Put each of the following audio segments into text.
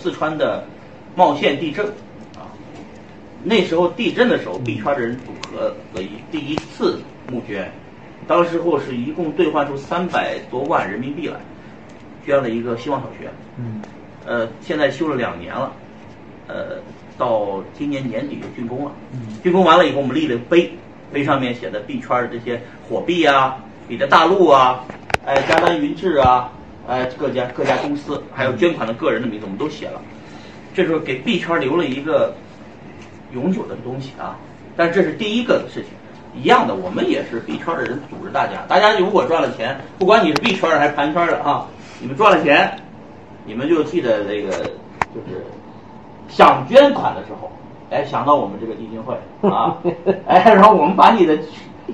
四川的茂县地震啊，那时候地震的时候，币圈的人组合了一第一次募捐，当时候是一共兑换出三百多万人民币来，捐了一个希望小学。嗯，呃，现在修了两年了，呃，到今年年底就竣工了。嗯竣工完了以后，我们立了碑，碑上面写的币圈的这些火币啊、比特大陆啊、哎加丹云志啊、哎各家各家公司，还有捐款的个人的名字，我们都写了。这时候给币圈留了一个永久的东西啊。但这是第一个事情，一样的，我们也是币圈的人组织大家，大家如果赚了钱，不管你是币圈的还是盘圈的啊，你们赚了钱，你们就记得这个就是想捐款的时候，哎，想到我们这个基金会啊，哎，然后我们把你的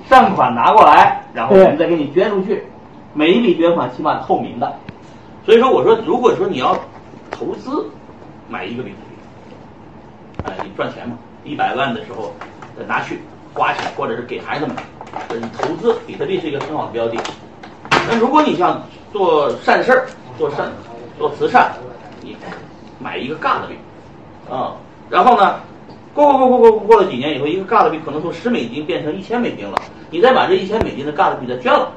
善款拿过来，然后我们再给你捐出去，每一笔捐款起码透明的。所以说，我说，如果说你要投资买一个比特币，哎，你赚钱嘛，一百万的时候拿去花去，或者是给孩子们，呃，你投资比特币是一个很好的标的。那如果你想做善事儿，做善做慈善，你买一个尬的币，啊、然后呢，过过过过过过了几年以后，一个尬的币可能从十美金变成一千美金了，你再把这一千美金的尬的币再捐了，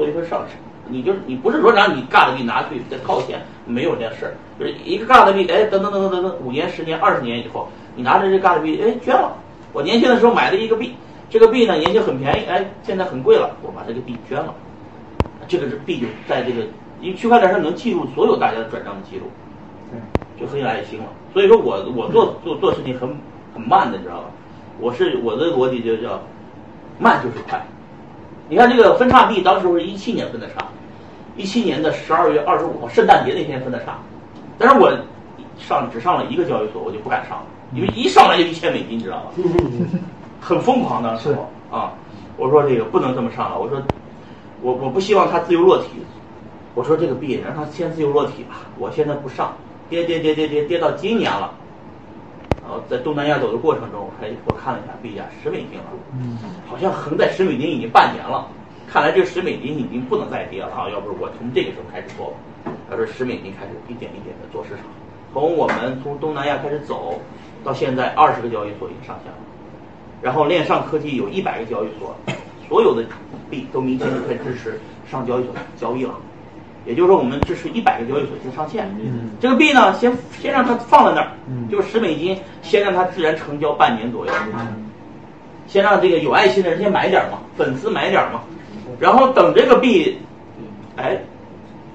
做一份上市。你就是你不是说让你尬的币拿去再套现，没有这件事儿，就是一个尬的币，哎，等等等等等等，五年、十年、二十年以后，你拿着这尬的币，哎，捐了。我年轻的时候买了一个币，这个币呢年轻很便宜，哎，现在很贵了，我把这个币捐了。这个是币就在这个，因为区块链上能记录所有大家的转账的记录，对，就很有爱心了。所以说我我做做做事情很很慢的，你知道吧？我是我的逻辑就叫慢就是快。你看这个分叉币，当时是一七年分的叉，一七年的十二月二十五号圣诞节那天分的叉，但是我上只上了一个交易所，我就不敢上了，因为一上来就一千美金，你知道吗？很疯狂的时候啊！我说这个不能这么上了，我说我我不希望它自由落体，我说这个币让它先自由落体吧，我现在不上，跌跌跌跌跌跌到今年了，在东南亚走的过程中，我还我看了一下币价十美金了，嗯，好像横在十美金已经半年了，看来这个十美金已经不能再跌了啊！要不是我从这个时候开始做吧，要是十美金开始一点一点的做市场，从我们从东南亚开始走，到现在二十个交易所已经上线了。然后链上科技有一百个交易所，所有的币都明显就可以支持上交易所交易了。也就是说，我们支持一百个交易所先上线。嗯这个币呢，先先让它放在那儿，嗯就是十美金，先让它自然成交半年左右。嗯先让这个有爱心的人先买点儿嘛，粉丝买点儿嘛，然后等这个币，哎，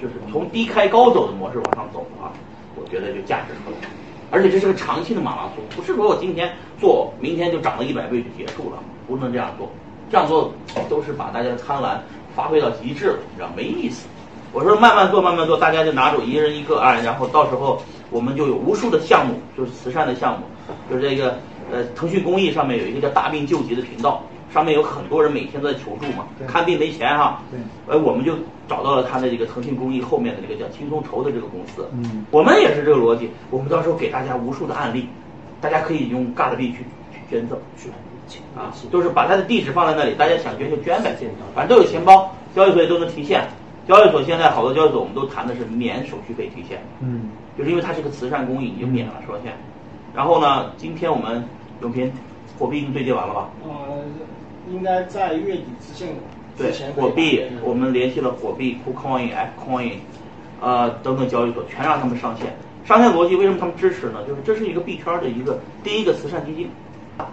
就是从低开高走的模式往上走啊，我觉得就价值特别。而且这是个长期的马拉松，不是说我今天做，明天就涨了一百倍就结束了，不能这样做。这样做都是把大家的贪婪发挥到极致了，你知道没意思。我说慢慢做，慢慢做，大家就拿走一人一个啊，然后到时候我们就有无数的项目，就是慈善的项目，就是这个呃腾讯公益上面有一个叫大病救急的频道，上面有很多人每天都在求助嘛，看病没钱哈，对，呃我们就找到了他的这个腾讯公益后面的这个叫轻松筹的这个公司，嗯我们也是这个逻辑，我们到时候给大家无数的案例，大家可以用尬的币去去捐赠去啊，就是把他的地址放在那里，大家想捐就捐呗，反正都有钱包，交易所也都能提现。交易所现在好多交易所我们都谈的是免手续费提现，嗯就是因为它是个慈善公益，你就免了手续费。然后呢，今天我们永平火币已经对接完了吧？呃，应该在月底之前对火币我们联系了火币、KuCoin、Fcoin，呃等等交易所，全让他们上线。上线逻辑为什么他们支持呢？就是这是一个币圈的一个第一个慈善基金，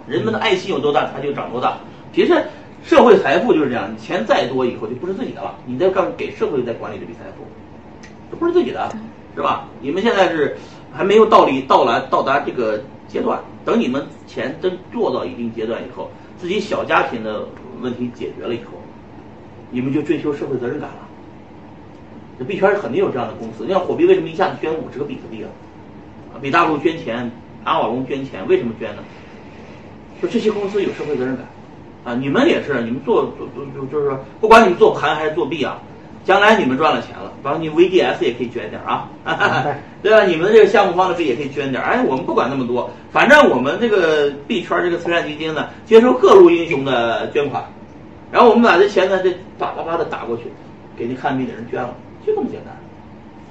人们的爱心有多大，它就长多大。其实社会财富就是这样，你钱再多以后就不是自己的了，你在干给社会在管理这笔财富，这不是自己的，是吧？你们现在是还没有到理到来到达这个阶段，等你们钱真做到一定阶段以后，自己小家庭的问题解决了以后，你们就追求社会责任感了。这币圈肯定有这样的公司，你像火币为什么一下子捐五十个比特币啊？啊，比大陆捐钱，阿瓦隆捐钱，为什么捐呢？就这些公司有社会责任感啊！你们也是，你们做做做就就是说，不管你们做盘还是做币啊，将来你们赚了钱了，反正你 VDS 也可以捐点儿啊，对吧？你们这个项目方的币也可以捐点儿。哎，我们不管那么多，反正我们这个币圈这个慈善基金呢，接收各路英雄的捐款，然后我们把这钱呢，这叭叭叭的打过去，给那看病的人捐了，就这么简单。